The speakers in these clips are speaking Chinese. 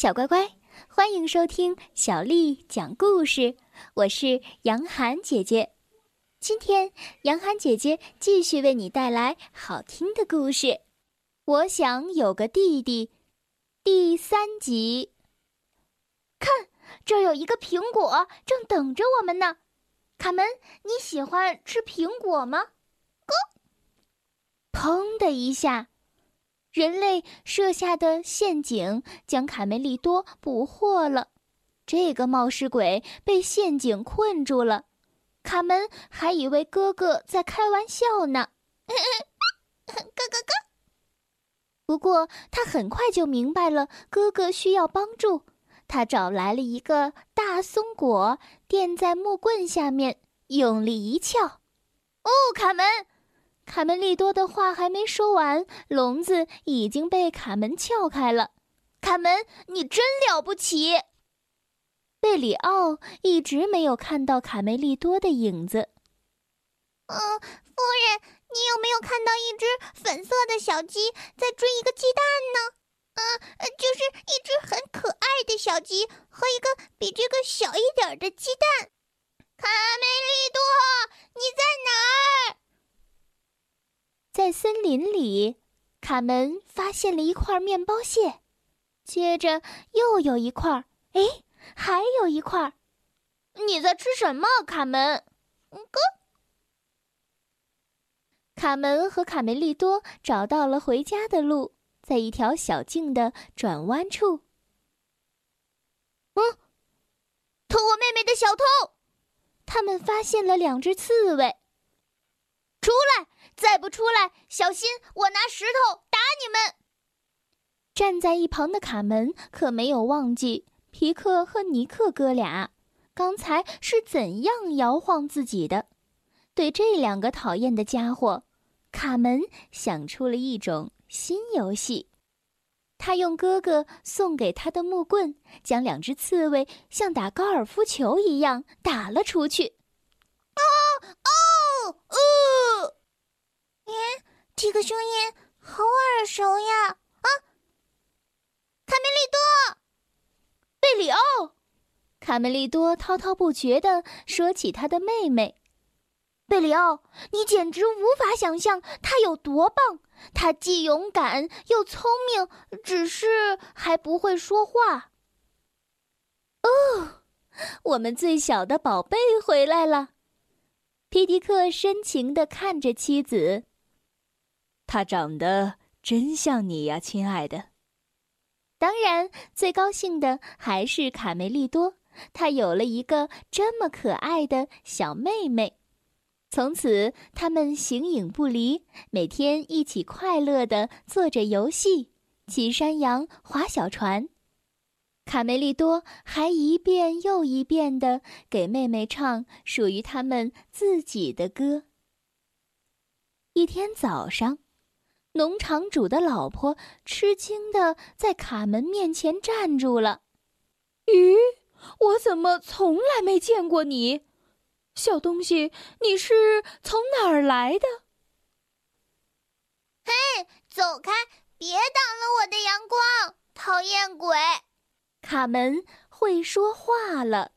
小乖乖，欢迎收听小丽讲故事。我是杨涵姐姐，今天杨涵姐姐继续为你带来好听的故事。我想有个弟弟，第三集。看，这儿有一个苹果，正等着我们呢。卡门，你喜欢吃苹果吗？咕！砰的一下。人类设下的陷阱将卡梅利多捕获了，这个冒失鬼被陷阱困住了。卡门还以为哥哥在开玩笑呢，哥哥哥。不过他很快就明白了哥哥需要帮助，他找来了一个大松果垫在木棍下面，用力一撬，哦，卡门！卡门利多的话还没说完，笼子已经被卡门撬开了。卡门，你真了不起！贝里奥一直没有看到卡梅利多的影子。嗯，夫人，你有没有看到一只粉色的小鸡在追一个鸡蛋呢？嗯，就是一只很可爱的小鸡和一个比这个小一点的鸡蛋。卡梅利多，你在哪儿？在森林里，卡门发现了一块面包屑，接着又有一块，哎，还有一块。你在吃什么，卡门？哥。卡门和卡梅利多找到了回家的路，在一条小径的转弯处。嗯，偷我妹妹的小偷！他们发现了两只刺猬。出来！再不出来，小心我拿石头打你们！站在一旁的卡门可没有忘记皮克和尼克哥俩刚才是怎样摇晃自己的。对这两个讨厌的家伙，卡门想出了一种新游戏。他用哥哥送给他的木棍，将两只刺猬像打高尔夫球一样打了出去。哦哦哦！耶，这个声音好耳熟呀！啊，卡梅利多，贝里奥，卡梅利多滔滔不绝地说起他的妹妹。贝里奥，你简直无法想象她有多棒！她既勇敢又聪明，只是还不会说话。哦，我们最小的宝贝回来了。皮迪克深情地看着妻子。他长得真像你呀，亲爱的。当然，最高兴的还是卡梅利多，他有了一个这么可爱的小妹妹。从此，他们形影不离，每天一起快乐的做着游戏，骑山羊、划小船。卡梅利多还一遍又一遍的给妹妹唱属于他们自己的歌。一天早上。农场主的老婆吃惊的在卡门面前站住了。“咦，我怎么从来没见过你？小东西，你是从哪儿来的？”“嘿，走开！别挡了我的阳光，讨厌鬼！”卡门会说话了。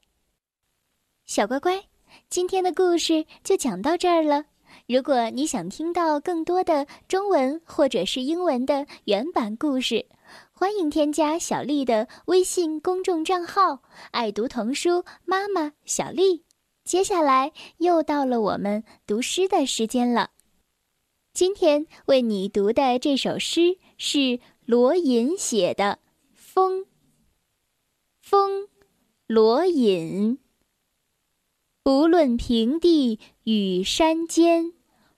小乖乖，今天的故事就讲到这儿了。如果你想听到更多的中文或者是英文的原版故事，欢迎添加小丽的微信公众账号“爱读童书妈妈小丽”。接下来又到了我们读诗的时间了。今天为你读的这首诗是罗隐写的《风》。风，罗隐。不论平地与山尖，